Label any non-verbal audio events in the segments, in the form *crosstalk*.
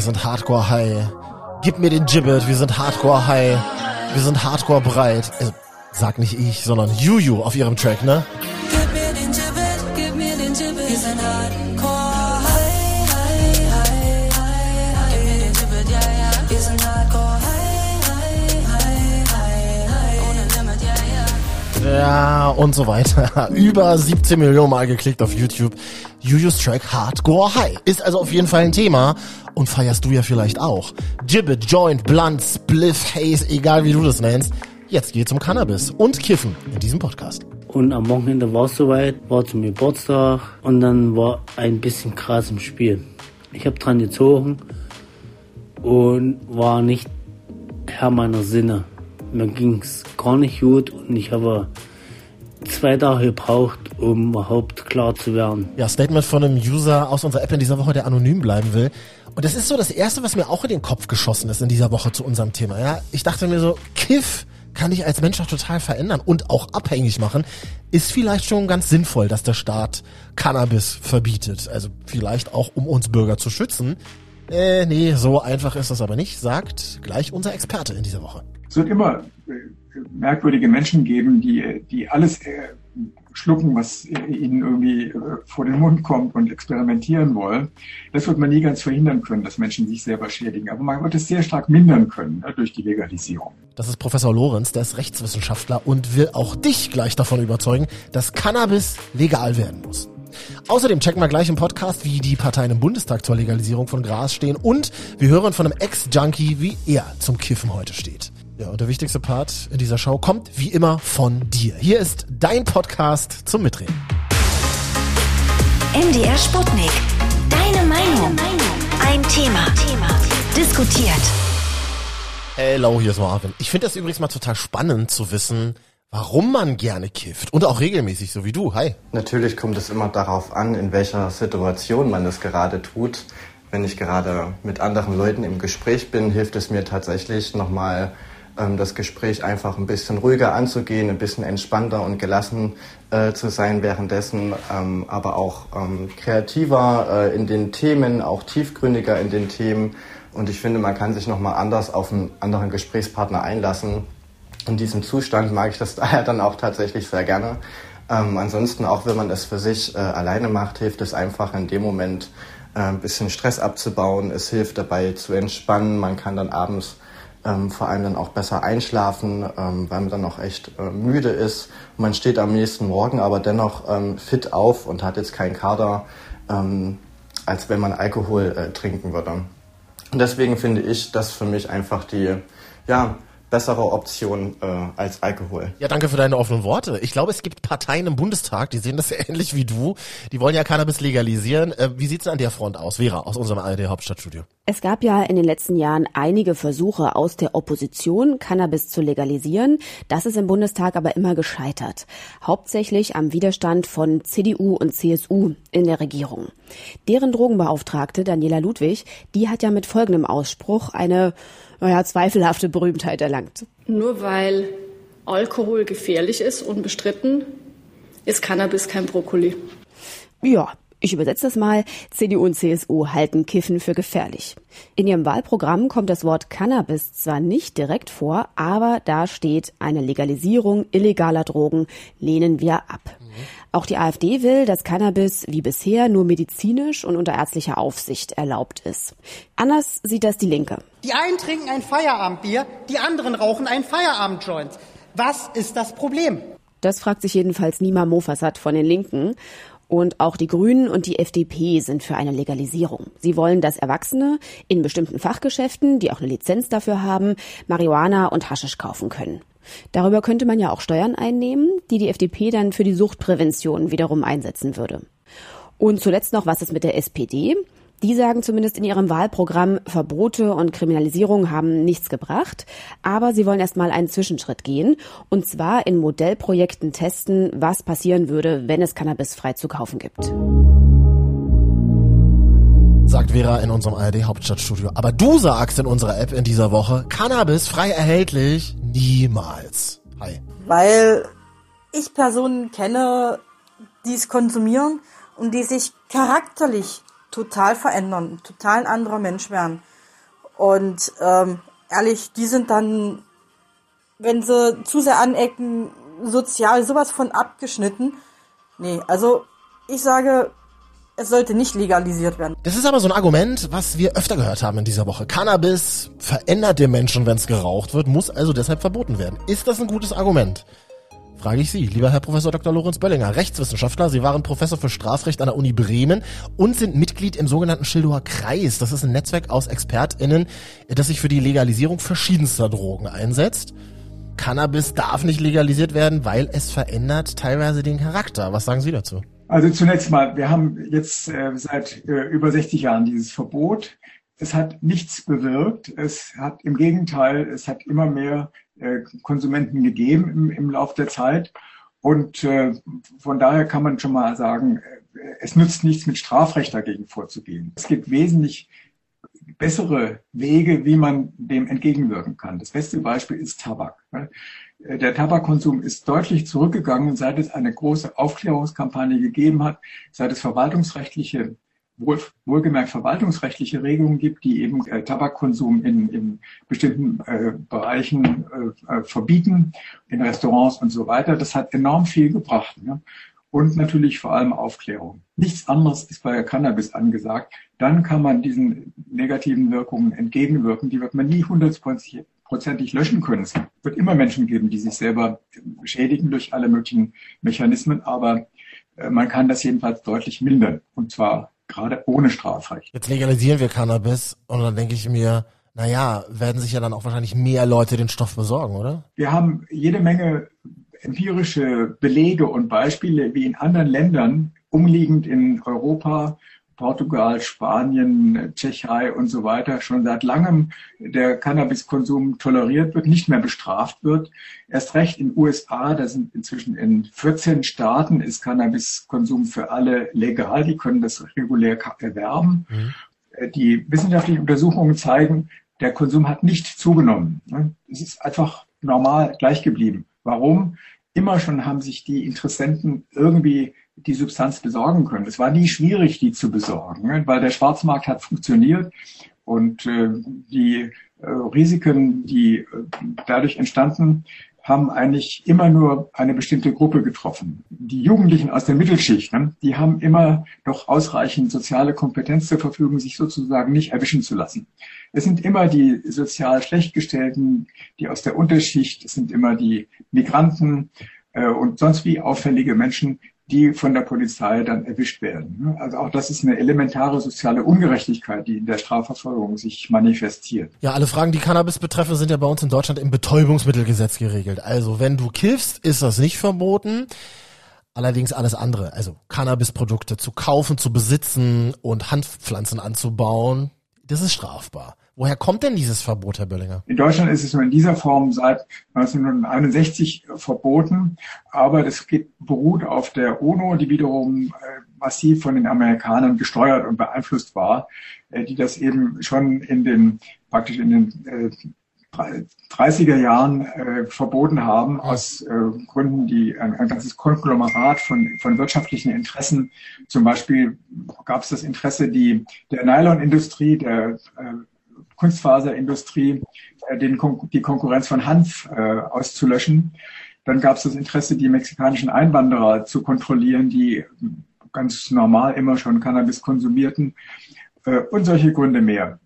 Wir sind Hardcore High. Gib mir den Gibbet, wir sind Hardcore High. Wir sind Hardcore breit. Also, sag nicht ich, sondern Juju auf ihrem Track, ne? Gib mir den Gibbet, gib mir den Gibbet. Wir sind hardcore high, high, high, high, high. Gib mir den Gibbet, ja, ja. Wir sind hardcore high, high, high, high, high. Ohne Limit, ja, ja. Ja, und so weiter. *laughs* Über 17 Millionen Mal geklickt auf YouTube. Jujus Track Hardcore High. Ist also auf jeden Fall ein Thema. Und feierst du ja vielleicht auch. Gibbet, Joint, Blunt, Spliff, Haze, egal wie du das nennst. Jetzt geht's um Cannabis und Kiffen in diesem Podcast. Und am Wochenende war es soweit, war zum Geburtstag und dann war ein bisschen Gras im Spiel. Ich habe dran gezogen und war nicht Herr meiner Sinne. Mir ging's gar nicht gut und ich habe zwei Tage gebraucht, um überhaupt klar zu werden. Ja, Statement von einem User aus unserer App in dieser Woche, der anonym bleiben will. Und das ist so das Erste, was mir auch in den Kopf geschossen ist in dieser Woche zu unserem Thema. Ja, ich dachte mir so, Kiff kann dich als Mensch auch total verändern und auch abhängig machen. Ist vielleicht schon ganz sinnvoll, dass der Staat Cannabis verbietet. Also vielleicht auch, um uns Bürger zu schützen. Äh, nee, so einfach ist das aber nicht, sagt gleich unser Experte in dieser Woche. Es wird immer äh, merkwürdige Menschen geben, die, die alles äh, schlucken, was ihnen irgendwie äh, vor den Mund kommt und experimentieren wollen. Das wird man nie ganz verhindern können, dass Menschen sich selber schädigen. Aber man wird es sehr stark mindern können ja, durch die Legalisierung. Das ist Professor Lorenz, der ist Rechtswissenschaftler und will auch dich gleich davon überzeugen, dass Cannabis legal werden muss. Außerdem checken wir gleich im Podcast, wie die Parteien im Bundestag zur Legalisierung von Gras stehen und wir hören von einem Ex-Junkie, wie er zum Kiffen heute steht. Ja, und der wichtigste Part in dieser Show kommt wie immer von dir. Hier ist dein Podcast zum Mitreden. MDR Sputnik. Deine Meinung. Ein Thema. Diskutiert. Hello, hier ist Marvin. Ich finde das übrigens mal total spannend zu wissen, warum man gerne kifft und auch regelmäßig, so wie du. Hi. Natürlich kommt es immer darauf an, in welcher Situation man es gerade tut. Wenn ich gerade mit anderen Leuten im Gespräch bin, hilft es mir tatsächlich nochmal das Gespräch einfach ein bisschen ruhiger anzugehen, ein bisschen entspannter und gelassen äh, zu sein währenddessen, ähm, aber auch ähm, kreativer äh, in den Themen, auch tiefgründiger in den Themen. Und ich finde, man kann sich nochmal anders auf einen anderen Gesprächspartner einlassen. In diesem Zustand mag ich das *laughs* daher dann auch tatsächlich sehr gerne. Ähm, ansonsten, auch wenn man es für sich äh, alleine macht, hilft es einfach in dem Moment äh, ein bisschen Stress abzubauen. Es hilft dabei zu entspannen. Man kann dann abends ähm, vor allem dann auch besser einschlafen, ähm, weil man dann auch echt äh, müde ist. Man steht am nächsten Morgen aber dennoch ähm, fit auf und hat jetzt keinen Kader, ähm, als wenn man Alkohol äh, trinken würde. Und deswegen finde ich das für mich einfach die ja, bessere Option äh, als Alkohol. Ja, danke für deine offenen Worte. Ich glaube, es gibt Parteien im Bundestag, die sehen das *laughs* ähnlich wie du. Die wollen ja Cannabis legalisieren. Äh, wie sieht's denn an der Front aus? Vera, aus unserem ARD Hauptstadtstudio. Es gab ja in den letzten Jahren einige Versuche aus der Opposition, Cannabis zu legalisieren. Das ist im Bundestag aber immer gescheitert. Hauptsächlich am Widerstand von CDU und CSU in der Regierung. Deren Drogenbeauftragte Daniela Ludwig, die hat ja mit folgendem Ausspruch eine naja, zweifelhafte Berühmtheit erlangt. Nur weil Alkohol gefährlich ist, unbestritten, ist Cannabis kein Brokkoli. Ja, ich übersetze das mal. CDU und CSU halten Kiffen für gefährlich. In ihrem Wahlprogramm kommt das Wort Cannabis zwar nicht direkt vor, aber da steht eine Legalisierung illegaler Drogen lehnen wir ab. Auch die AfD will, dass Cannabis wie bisher nur medizinisch und unter ärztlicher Aufsicht erlaubt ist. Anders sieht das die Linke. Die einen trinken ein Feierabendbier, die anderen rauchen ein Feierabendjoint. Was ist das Problem? Das fragt sich jedenfalls Nima Mofassat von den Linken. Und auch die Grünen und die FDP sind für eine Legalisierung. Sie wollen, dass Erwachsene in bestimmten Fachgeschäften, die auch eine Lizenz dafür haben, Marihuana und Haschisch kaufen können. Darüber könnte man ja auch Steuern einnehmen, die die FDP dann für die Suchtprävention wiederum einsetzen würde. Und zuletzt noch, was ist mit der SPD? Die sagen zumindest in ihrem Wahlprogramm, Verbote und Kriminalisierung haben nichts gebracht, aber sie wollen erstmal einen Zwischenschritt gehen und zwar in Modellprojekten testen, was passieren würde, wenn es Cannabis frei zu kaufen gibt. Sagt Vera in unserem ARD Hauptstadtstudio. Aber du sagst in unserer App in dieser Woche, Cannabis frei erhältlich niemals. Hi. Weil ich Personen kenne, die es konsumieren und die sich charakterlich total verändern, total ein anderer Mensch werden. Und ähm, ehrlich, die sind dann, wenn sie zu sehr anecken, sozial sowas von abgeschnitten. Nee, also ich sage, es sollte nicht legalisiert werden. Das ist aber so ein Argument, was wir öfter gehört haben in dieser Woche. Cannabis verändert den Menschen, wenn es geraucht wird, muss also deshalb verboten werden. Ist das ein gutes Argument? Frage ich Sie, lieber Herr Professor Dr. Lorenz Böllinger, Rechtswissenschaftler. Sie waren Professor für Strafrecht an der Uni Bremen und sind Mitglied im sogenannten Schildower Kreis. Das ist ein Netzwerk aus ExpertInnen, das sich für die Legalisierung verschiedenster Drogen einsetzt. Cannabis darf nicht legalisiert werden, weil es verändert teilweise den Charakter. Was sagen Sie dazu? Also zunächst mal, wir haben jetzt äh, seit äh, über 60 Jahren dieses Verbot. Es hat nichts bewirkt. Es hat im Gegenteil, es hat immer mehr äh, Konsumenten gegeben im, im Lauf der Zeit. Und äh, von daher kann man schon mal sagen, äh, es nützt nichts, mit Strafrecht dagegen vorzugehen. Es gibt wesentlich bessere Wege, wie man dem entgegenwirken kann. Das beste Beispiel ist Tabak. Äh, der Tabakkonsum ist deutlich zurückgegangen, seit es eine große Aufklärungskampagne gegeben hat, seit es verwaltungsrechtliche wohl, wohlgemerkt verwaltungsrechtliche Regelungen gibt, die eben äh, Tabakkonsum in, in bestimmten äh, Bereichen äh, äh, verbieten, in Restaurants und so weiter. Das hat enorm viel gebracht. Ne? Und natürlich vor allem Aufklärung. Nichts anderes ist bei Cannabis angesagt. Dann kann man diesen negativen Wirkungen entgegenwirken. Die wird man nie hundertprozentig löschen können. Es wird immer Menschen geben, die sich selber schädigen durch alle möglichen Mechanismen, aber äh, man kann das jedenfalls deutlich mindern. Und zwar gerade ohne Strafrecht. Jetzt legalisieren wir Cannabis und dann denke ich mir, naja, werden sich ja dann auch wahrscheinlich mehr Leute den Stoff besorgen, oder? Wir haben jede Menge empirische Belege und Beispiele, wie in anderen Ländern, umliegend in Europa, Portugal, Spanien, Tschechei und so weiter schon seit langem der Cannabiskonsum toleriert wird, nicht mehr bestraft wird. Erst recht in USA, da sind inzwischen in 14 Staaten ist Cannabiskonsum für alle legal, die können das regulär erwerben. Mhm. Die wissenschaftlichen Untersuchungen zeigen, der Konsum hat nicht zugenommen. Es ist einfach normal gleich geblieben. Warum? Immer schon haben sich die Interessenten irgendwie die Substanz besorgen können. Es war nie schwierig, die zu besorgen, ne? weil der Schwarzmarkt hat funktioniert und äh, die äh, Risiken, die äh, dadurch entstanden, haben eigentlich immer nur eine bestimmte Gruppe getroffen. Die Jugendlichen aus der Mittelschicht, ne, die haben immer noch ausreichend soziale Kompetenz zur Verfügung, sich sozusagen nicht erwischen zu lassen. Es sind immer die sozial Schlechtgestellten, die aus der Unterschicht, es sind immer die Migranten und sonst wie auffällige Menschen, die von der Polizei dann erwischt werden. Also auch das ist eine elementare soziale Ungerechtigkeit, die in der Strafverfolgung sich manifestiert. Ja, alle Fragen, die Cannabis betreffen, sind ja bei uns in Deutschland im Betäubungsmittelgesetz geregelt. Also wenn du kiffst, ist das nicht verboten. Allerdings alles andere, also Cannabisprodukte zu kaufen, zu besitzen und Hanfpflanzen anzubauen, das ist strafbar. Woher kommt denn dieses Verbot, Herr Böllinger? In Deutschland ist es nur in dieser Form seit 1961 verboten, aber das geht, beruht auf der UNO, die wiederum äh, massiv von den Amerikanern gesteuert und beeinflusst war, äh, die das eben schon in den praktisch in den äh, 30er Jahren äh, verboten haben, aus äh, Gründen, die ein, ein ganzes Konglomerat von, von wirtschaftlichen Interessen, zum Beispiel gab es das Interesse, die der Nylonindustrie, der äh, Kunstfaserindustrie äh, den die Konkurrenz von Hanf äh, auszulöschen. Dann gab es das Interesse, die mexikanischen Einwanderer zu kontrollieren, die ganz normal immer schon Cannabis konsumierten äh, und solche Gründe mehr.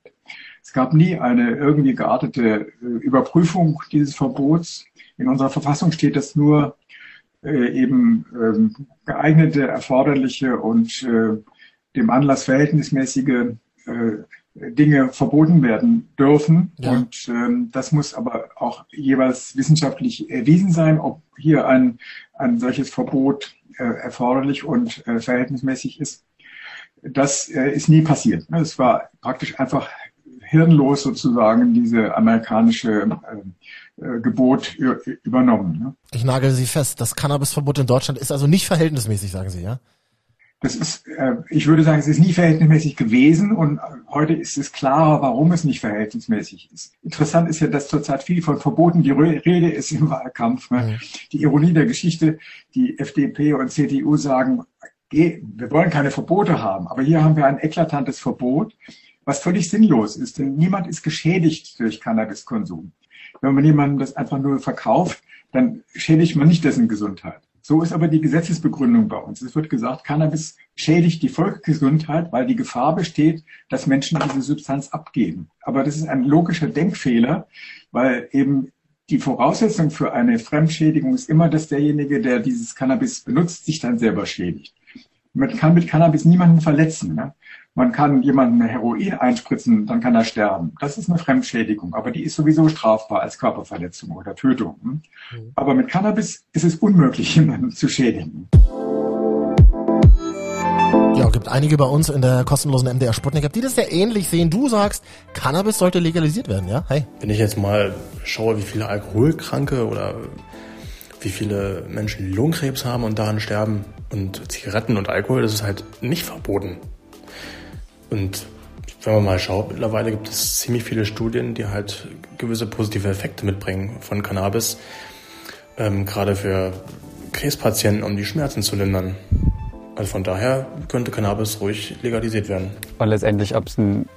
Es gab nie eine irgendwie geartete äh, Überprüfung dieses Verbots. In unserer Verfassung steht das nur äh, eben ähm, geeignete, erforderliche und äh, dem Anlass verhältnismäßige Dinge verboten werden dürfen. Ja. Und ähm, das muss aber auch jeweils wissenschaftlich erwiesen sein, ob hier ein, ein solches Verbot erforderlich und verhältnismäßig ist. Das ist nie passiert. Es war praktisch einfach hirnlos sozusagen diese amerikanische äh, äh Gebot übernommen. Ne? Ich nagel Sie fest, das Cannabisverbot in Deutschland ist also nicht verhältnismäßig, sagen Sie, ja? Das ist, äh, ich würde sagen, es ist nie verhältnismäßig gewesen und heute ist es klarer, warum es nicht verhältnismäßig ist. Interessant ist ja, dass zurzeit viel von Verboten die Rede ist im Wahlkampf. Ne? Die Ironie der Geschichte, die FDP und CDU sagen, wir wollen keine Verbote haben, aber hier haben wir ein eklatantes Verbot, was völlig sinnlos ist, denn niemand ist geschädigt durch Cannabiskonsum. Wenn man jemandem das einfach nur verkauft, dann schädigt man nicht dessen Gesundheit. So ist aber die Gesetzesbegründung bei uns. Es wird gesagt, Cannabis schädigt die Volksgesundheit, weil die Gefahr besteht, dass Menschen diese Substanz abgeben. Aber das ist ein logischer Denkfehler, weil eben die Voraussetzung für eine Fremdschädigung ist immer, dass derjenige, der dieses Cannabis benutzt, sich dann selber schädigt. Man kann mit Cannabis niemanden verletzen. Ne? Man kann jemanden Heroin einspritzen, dann kann er sterben. Das ist eine Fremdschädigung, aber die ist sowieso strafbar als Körperverletzung oder Tötung. Hm? Mhm. Aber mit Cannabis ist es unmöglich, *laughs* jemanden zu schädigen. Ja, gibt einige bei uns in der kostenlosen MDR Sputnik App, die das sehr ähnlich sehen. Du sagst, Cannabis sollte legalisiert werden, ja? Hey. Wenn ich jetzt mal schaue, wie viele Alkoholkranke oder wie viele Menschen Lungenkrebs haben und daran sterben und Zigaretten und Alkohol, das ist halt nicht verboten. Und wenn man mal schaut, mittlerweile gibt es ziemlich viele Studien, die halt gewisse positive Effekte mitbringen von Cannabis, ähm, gerade für Krebspatienten, um die Schmerzen zu lindern. Also von daher könnte Cannabis ruhig legalisiert werden. Und letztendlich, ob es ein,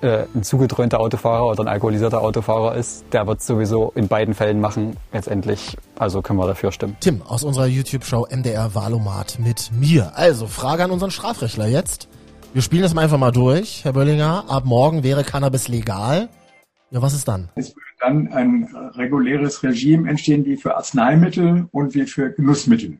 äh, ein zugedröhnter Autofahrer oder ein alkoholisierter Autofahrer ist, der wird sowieso in beiden Fällen machen. Letztendlich, also können wir dafür stimmen. Tim aus unserer YouTube-Show MDR Valomat mit mir. Also Frage an unseren Strafrechtler jetzt. Wir spielen das mal einfach mal durch, Herr Böllinger. Ab morgen wäre Cannabis legal. Ja, was ist dann? Es würde dann ein reguläres Regime entstehen wie für Arzneimittel und wie für Genussmittel.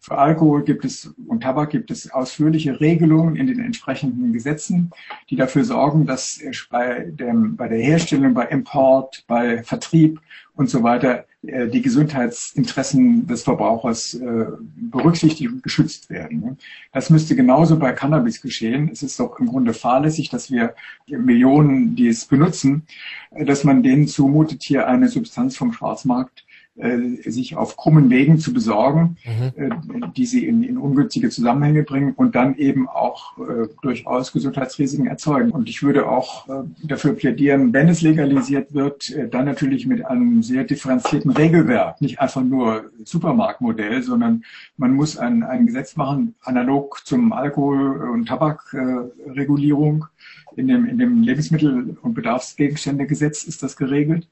Für Alkohol gibt es und Tabak gibt es ausführliche Regelungen in den entsprechenden Gesetzen, die dafür sorgen, dass bei, dem, bei der Herstellung, bei Import, bei Vertrieb und so weiter äh, die Gesundheitsinteressen des Verbrauchers äh, berücksichtigt und geschützt werden. Das müsste genauso bei Cannabis geschehen. Es ist doch im Grunde fahrlässig, dass wir Millionen, die es benutzen, äh, dass man denen zumutet, hier eine Substanz vom Schwarzmarkt sich auf krummen Wegen zu besorgen, mhm. äh, die sie in, in, ungünstige Zusammenhänge bringen und dann eben auch äh, durchaus Gesundheitsrisiken erzeugen. Und ich würde auch äh, dafür plädieren, wenn es legalisiert wird, äh, dann natürlich mit einem sehr differenzierten Regelwerk, nicht einfach nur Supermarktmodell, sondern man muss ein, ein Gesetz machen, analog zum Alkohol- und Tabakregulierung. in dem, in dem Lebensmittel- und Bedarfsgegenständegesetz ist das geregelt.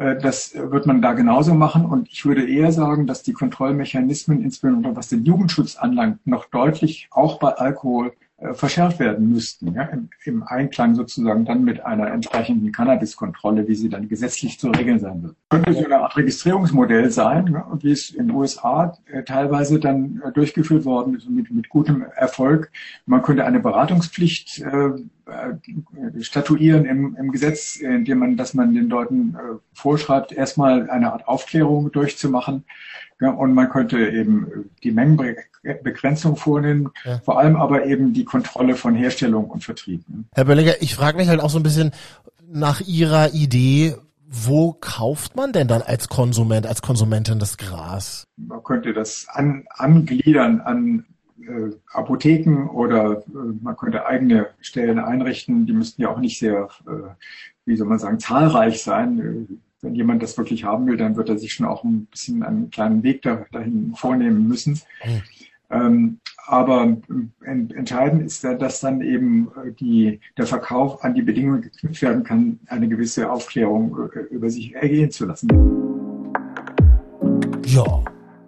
Äh, das wird man da genauso machen. Und ich würde eher sagen, dass die Kontrollmechanismen, insbesondere was den Jugendschutz anlangt, noch deutlich auch bei Alkohol verschärft werden müssten, ja, im, im, Einklang sozusagen dann mit einer entsprechenden Cannabiskontrolle, wie sie dann gesetzlich zu regeln sein wird. Könnte so eine Art Registrierungsmodell sein, ja, wie es in den USA äh, teilweise dann äh, durchgeführt worden ist mit, mit gutem Erfolg. Man könnte eine Beratungspflicht äh, äh, statuieren im, im Gesetz, indem man, dass man den Leuten äh, vorschreibt, erstmal eine Art Aufklärung durchzumachen. Ja, und man könnte eben die Mengenbegrenzung vornehmen, ja. vor allem aber eben die Kontrolle von Herstellung und Vertrieb. Ne? Herr Böllinger, ich frage mich halt auch so ein bisschen nach Ihrer Idee, wo kauft man denn dann als Konsument, als Konsumentin das Gras? Man könnte das an, angliedern an äh, Apotheken oder äh, man könnte eigene Stellen einrichten. Die müssten ja auch nicht sehr, äh, wie soll man sagen, zahlreich sein wenn jemand das wirklich haben will, dann wird er sich schon auch ein bisschen einen kleinen Weg da, dahin vornehmen müssen. Mhm. Ähm, aber ent, entscheidend ist, dass dann eben äh, die, der Verkauf an die Bedingungen geknüpft werden kann, eine gewisse Aufklärung äh, über sich ergehen zu lassen. Ja.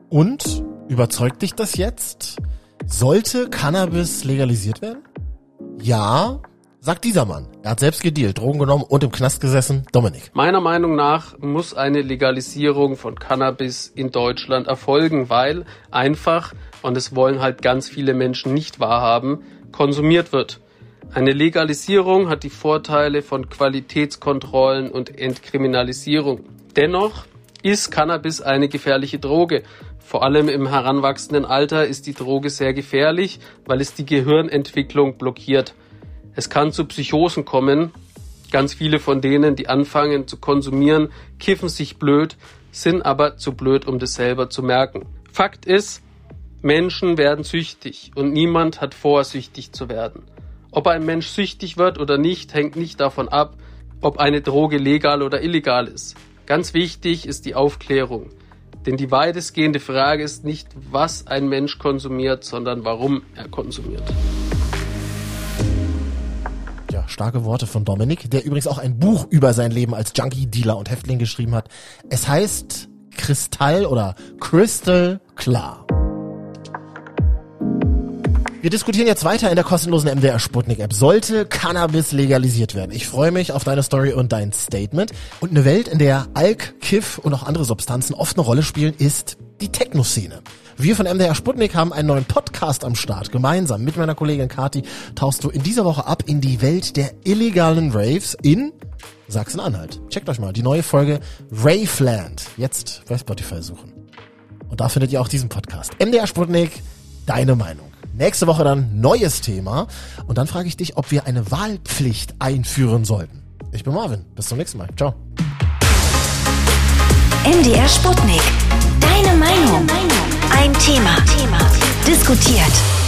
Und überzeugt dich das jetzt? Sollte Cannabis legalisiert werden? Ja, Sagt dieser Mann. Er hat selbst gedealt, Drogen genommen und im Knast gesessen. Dominik. Meiner Meinung nach muss eine Legalisierung von Cannabis in Deutschland erfolgen, weil einfach, und es wollen halt ganz viele Menschen nicht wahrhaben, konsumiert wird. Eine Legalisierung hat die Vorteile von Qualitätskontrollen und Entkriminalisierung. Dennoch ist Cannabis eine gefährliche Droge. Vor allem im heranwachsenden Alter ist die Droge sehr gefährlich, weil es die Gehirnentwicklung blockiert. Es kann zu Psychosen kommen. Ganz viele von denen, die anfangen zu konsumieren, kiffen sich blöd, sind aber zu blöd, um das selber zu merken. Fakt ist, Menschen werden süchtig und niemand hat vor, süchtig zu werden. Ob ein Mensch süchtig wird oder nicht, hängt nicht davon ab, ob eine Droge legal oder illegal ist. Ganz wichtig ist die Aufklärung. Denn die weitestgehende Frage ist nicht, was ein Mensch konsumiert, sondern warum er konsumiert. Starke Worte von Dominik, der übrigens auch ein Buch über sein Leben als Junkie, Dealer und Häftling geschrieben hat. Es heißt Kristall oder Crystal Klar. Wir diskutieren jetzt weiter in der kostenlosen MDR Sputnik App. Sollte Cannabis legalisiert werden? Ich freue mich auf deine Story und dein Statement. Und eine Welt, in der Alk, Kiff und auch andere Substanzen oft eine Rolle spielen, ist die Techno-Szene. Wir von MDR Sputnik haben einen neuen Podcast am Start. Gemeinsam mit meiner Kollegin Kati tauchst du in dieser Woche ab in die Welt der illegalen Raves in Sachsen-Anhalt. Checkt euch mal die neue Folge Raveland. Jetzt bei Spotify suchen. Und da findet ihr auch diesen Podcast. MDR Sputnik, deine Meinung. Nächste Woche dann neues Thema. Und dann frage ich dich, ob wir eine Wahlpflicht einführen sollten. Ich bin Marvin. Bis zum nächsten Mal. Ciao. MDR Sputnik. Deine Meinung. Ein Thema. Diskutiert.